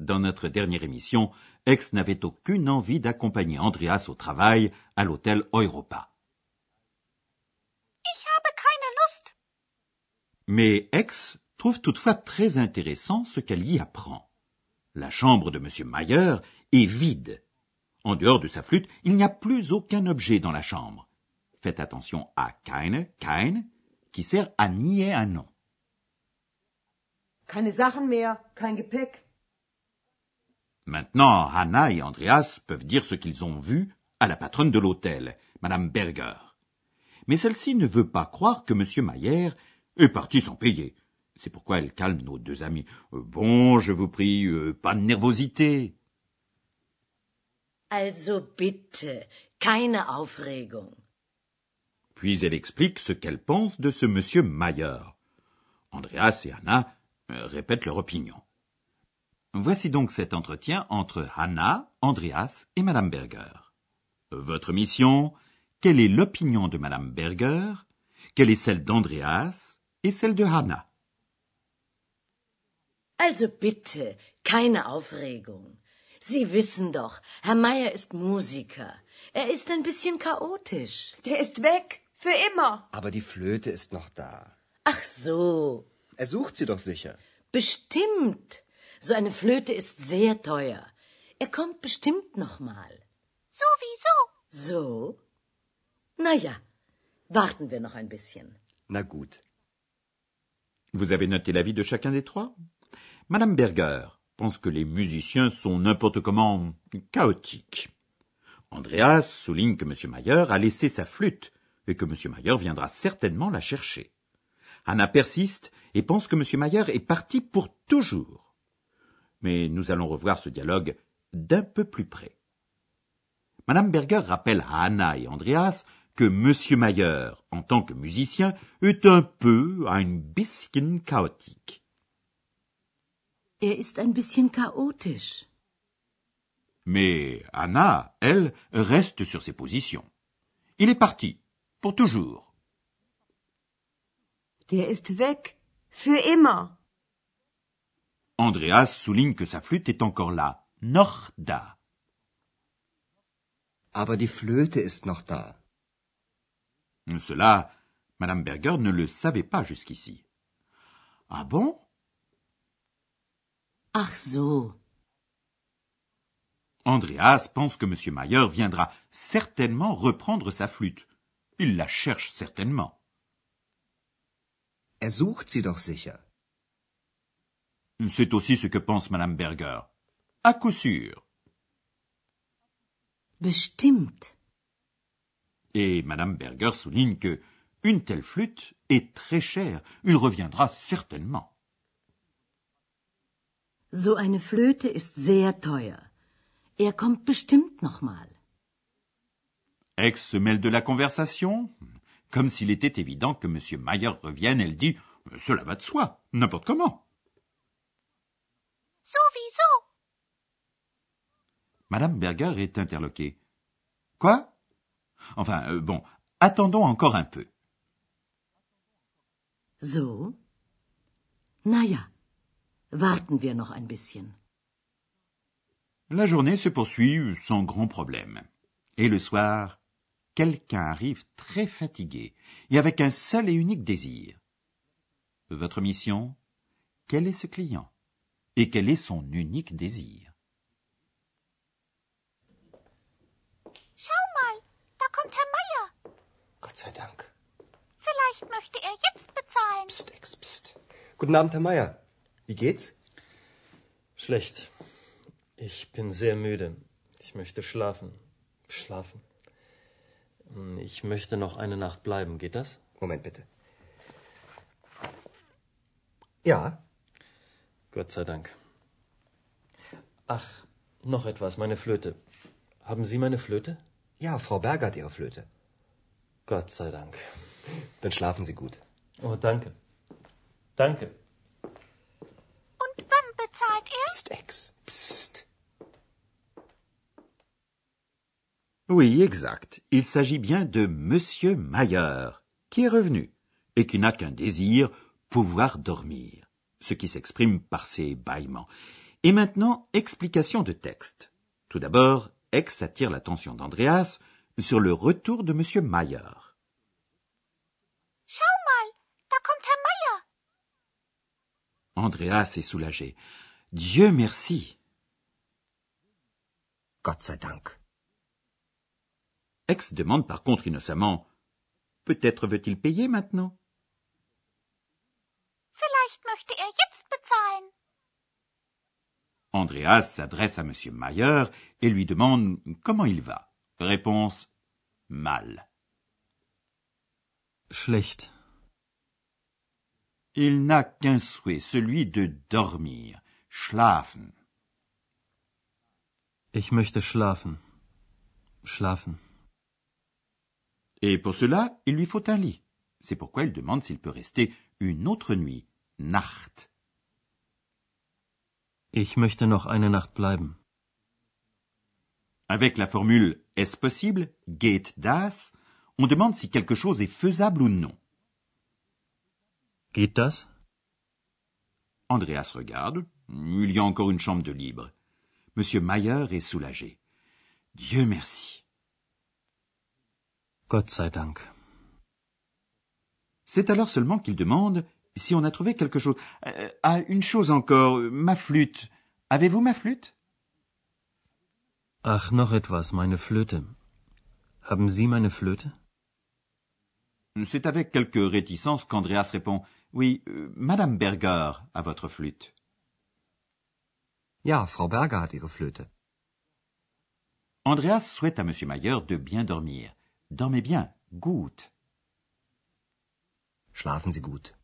Dans notre dernière émission, Ex n'avait aucune envie d'accompagner Andreas au travail à l'hôtel Europa. Ich habe keine Lust. Mais Ex trouve toutefois très intéressant ce qu'elle y apprend. La chambre de M. Mayer est vide. En dehors de sa flûte, il n'y a plus aucun objet dans la chambre. Faites attention à keine, kein, qui sert à nier un nom. Keine Sachen mehr, kein Gepäck. Maintenant, Hannah et Andreas peuvent dire ce qu'ils ont vu à la patronne de l'hôtel, Madame Berger. Mais celle-ci ne veut pas croire que M. Mayer est parti sans payer. C'est pourquoi elle calme nos deux amis. Euh, bon, je vous prie, euh, pas de nervosité. Also bitte, keine Aufregung. Puis elle explique ce qu'elle pense de ce M. Mayer. Andreas et Hannah euh, répètent leur opinion. Voici donc cet entretien entre Hannah, Andreas et Madame Berger. Votre mission, quelle est l'opinion de Madame Berger, quelle est celle d'Andreas et celle de Hannah? Also bitte, keine Aufregung. Sie wissen doch, Herr Meier ist Musiker. Er ist ein bisschen chaotisch. Der ist weg. Für immer. Aber die Flöte ist noch da. Ach so, Er sucht sie doch sicher. bestimmt. So eine Flöte ist sehr teuer. Er kommt bestimmt noch mal. Sowieso. So? Na ja, warten wir noch ein bisschen. Na gut. Vous avez noté l'avis de chacun des trois? Madame Berger pense que les musiciens sont n'importe comment chaotiques. Andreas souligne que M. Mayer a laissé sa flûte et que M. Mayer viendra certainement la chercher. Anna persiste et pense que M. Mayer est parti pour toujours. Mais nous allons revoir ce dialogue d'un peu plus près. Madame Berger rappelle à Anna et Andreas que M. Mayer, en tant que musicien, est un peu, ein bisschen chaotique. Er ist ein bisschen chaotisch. Mais Anna, elle, reste sur ses positions. Il est parti, pour toujours. Der ist weg. Für immer. Andreas souligne que sa flûte est encore là, noch da. Aber die Flöte ist noch da. Cela, Madame Berger ne le savait pas jusqu'ici. Ah bon? Ach so, Andreas pense que M. Mayer viendra certainement reprendre sa flûte. Il la cherche certainement. Er sucht sie doch sicher. C'est aussi ce que pense Madame Berger. À coup sûr. bestimmt. Et Madame Berger souligne que une telle flûte est très chère. Il reviendra certainement. So eine Flöte ist sehr teuer. Er kommt bestimmt noch mal. Ex se mêle de la conversation. Comme s'il était évident que M. Mayer revienne, elle dit Cela va de soi, n'importe comment. Sowieso. Madame Berger est interloquée. Quoi? Enfin, euh, bon, attendons encore un peu. So? Na ja, warten wir noch ein bisschen. La journée se poursuit sans grand problème. Et le soir, quelqu'un arrive très fatigué et avec un seul et unique désir. Votre mission? Quel est ce client? Et quel est son unique désir? Kommt Herr Meier. Gott sei Dank. Vielleicht möchte er jetzt bezahlen. Psst, Ex, psst. Guten Abend, Herr Meier. Wie geht's? Schlecht. Ich bin sehr müde. Ich möchte schlafen. Schlafen. Hm, Ich möchte noch eine Nacht bleiben. Geht das? Moment bitte. Ja, Gott sei Dank. Ach, Noch etwas, meine Flöte. Haben Sie meine Flöte? Ja, Frau Berger hat ihre Flöte. Gott sei Dank. Dann schlafen Sie gut. Oh, danke. Danke. Und wann bezahlt er? Psst, Ex. Psst. Oui, exact. Il s'agit bien de Monsieur Mayer, qui est revenu, et qui n'a qu'un désir, pouvoir dormir, ce qui s'exprime par ses bâillements. Et maintenant, explication de texte. Tout d'abord, Ex attire l'attention d'Andreas sur le retour de Monsieur Mayer. Schau mal, da kommt Herr Meier. Andreas est soulagé. Dieu merci. Gott sei Dank. Ex demande par contre innocemment Peut-être veut-il payer maintenant? Vielleicht möchte er jetzt bezahlen. Andreas s'adresse à M. Mayer et lui demande comment il va. Réponse mal. Schlecht. Il n'a qu'un souhait, celui de dormir, schlafen. Ich möchte schlafen. Schlafen. Et pour cela, il lui faut un lit. C'est pourquoi il demande s'il peut rester une autre nuit, Nacht. Ich möchte noch eine Nacht bleiben. Avec la formule est-ce possible, geht das, on demande si quelque chose est faisable ou non. Geht das? Andreas regarde. Il y a encore une chambre de libre. Monsieur Mayer est soulagé. Dieu merci. Gott sei Dank. C'est alors seulement qu'il demande si on a trouvé quelque chose. Euh, ah, une chose encore, ma flûte. Avez-vous ma flûte? Ach, noch etwas, meine Flöte. Haben Sie meine Flöte? C'est avec quelque réticence qu'Andreas répond Oui, euh, Madame Berger a votre flûte. Ja, Frau Berger hat ihre Flöte. Andreas souhaite à M. Mayer de bien dormir. Dormez bien, gut. Schlafen Sie gut.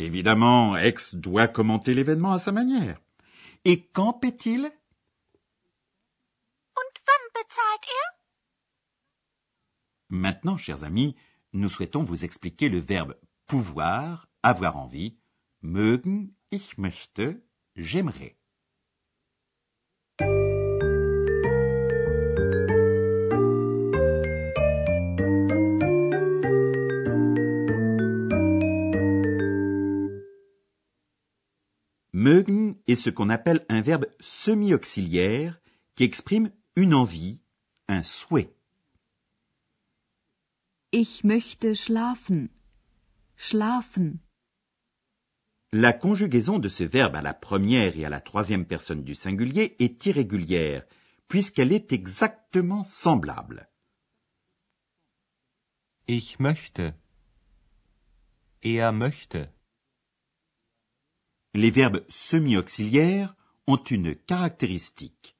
Évidemment, Ex doit commenter l'événement à sa manière. Et quand paie-t-il? Und wann bezahlt er? Maintenant, chers amis, nous souhaitons vous expliquer le verbe pouvoir, avoir envie, mögen, ich möchte, j'aimerais. Mögen est ce qu'on appelle un verbe semi-auxiliaire qui exprime une envie, un souhait. Ich möchte schlafen. Schlafen. La conjugaison de ce verbe à la première et à la troisième personne du singulier est irrégulière, puisqu'elle est exactement semblable. Ich möchte. Er möchte. Les verbes semi-auxiliaires ont une caractéristique.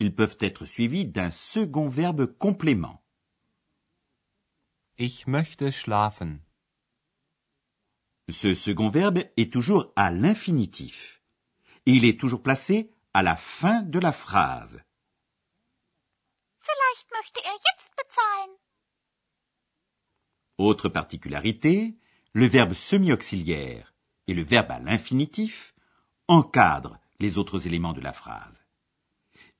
Ils peuvent être suivis d'un second verbe complément. Ich möchte schlafen. Ce second verbe est toujours à l'infinitif. Et il est toujours placé à la fin de la phrase. Vielleicht möchte er jetzt bezahlen. Autre particularité, le verbe semi-auxiliaire et le verbe à l'infinitif encadrent les autres éléments de la phrase.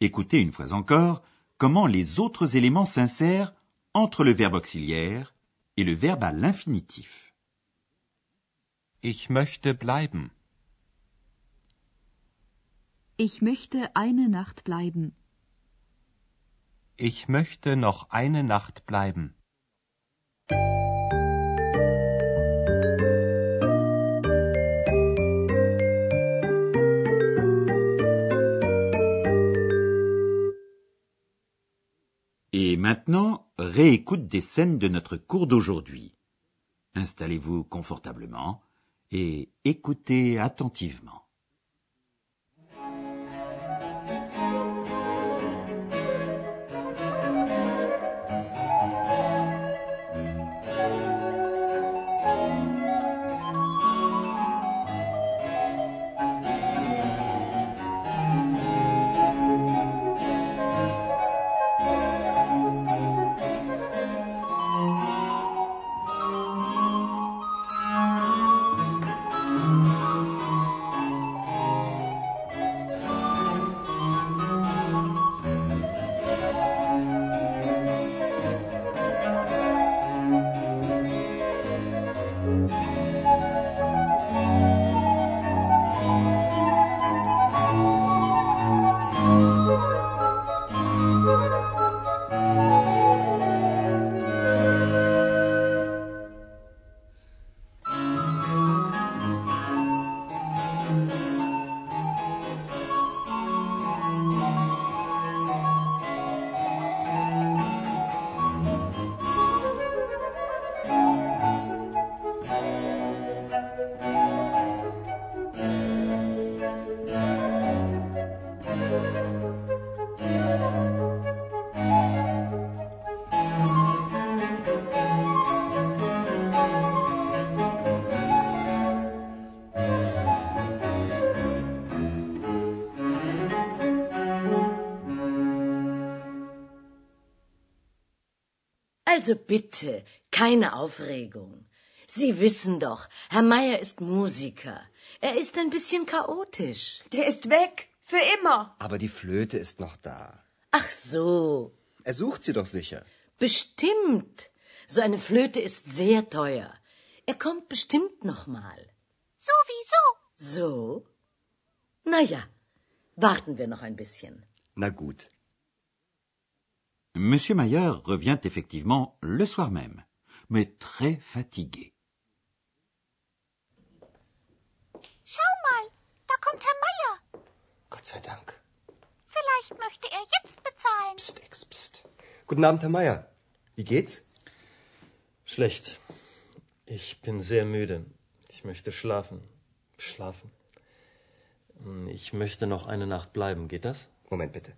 Écoutez une fois encore comment les autres éléments s'insèrent entre le verbe auxiliaire et le verbe à l'infinitif. Ich möchte bleiben. Ich möchte eine Nacht bleiben. Ich möchte noch eine Nacht bleiben. Maintenant, réécoute des scènes de notre cours d'aujourd'hui. Installez-vous confortablement et écoutez attentivement. Also bitte, keine Aufregung. Sie wissen doch, Herr Meier ist Musiker. Er ist ein bisschen chaotisch. Der ist weg. Für immer. Aber die Flöte ist noch da. Ach so, Er sucht sie doch sicher. bestimmt. So eine Flöte ist sehr teuer. Er kommt bestimmt noch mal. Sowieso. So? Na ja, warten wir noch ein bisschen. Na gut. Monsieur Mayer revient effectivement le soir même, mais très fatigué. Schau mal, da kommt Herr Meier. Gott sei Dank. Vielleicht möchte er jetzt bezahlen. Psst, Ex, psst. Guten Abend, Herr Meier. Wie geht's? Schlecht. Ich bin sehr müde. Ich möchte schlafen. Schlafen. Ich möchte noch eine Nacht bleiben. Geht das? Moment bitte.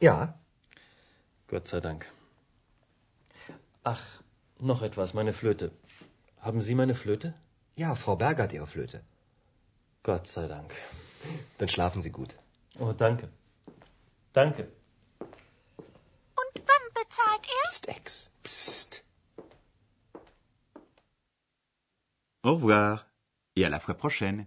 Ja, Gott sei Dank. Ach, noch etwas, meine Flöte. Haben Sie meine Flöte? ja, Frau Berger hat ihre Flöte. Gott sei Dank. Dann schlafen Sie gut. Oh, danke. Danke. Und wann bezahlt er? Psst, Ex, psst. Au revoir et à la fois prochaine.